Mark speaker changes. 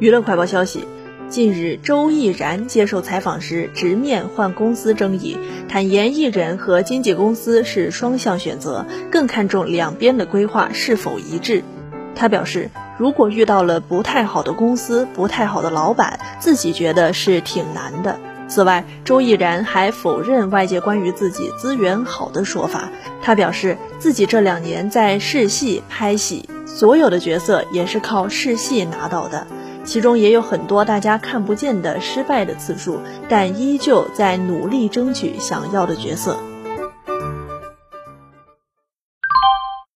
Speaker 1: 娱乐快报消息，近日周毅然接受采访时直面换公司争议，坦言艺人和经纪公司是双向选择，更看重两边的规划是否一致。他表示，如果遇到了不太好的公司、不太好的老板，自己觉得是挺难的。此外，周毅然还否认外界关于自己资源好的说法。他表示，自己这两年在试戏拍戏，所有的角色也是靠试戏拿到的，其中也有很多大家看不见的失败的次数，但依旧在努力争取想要的角色。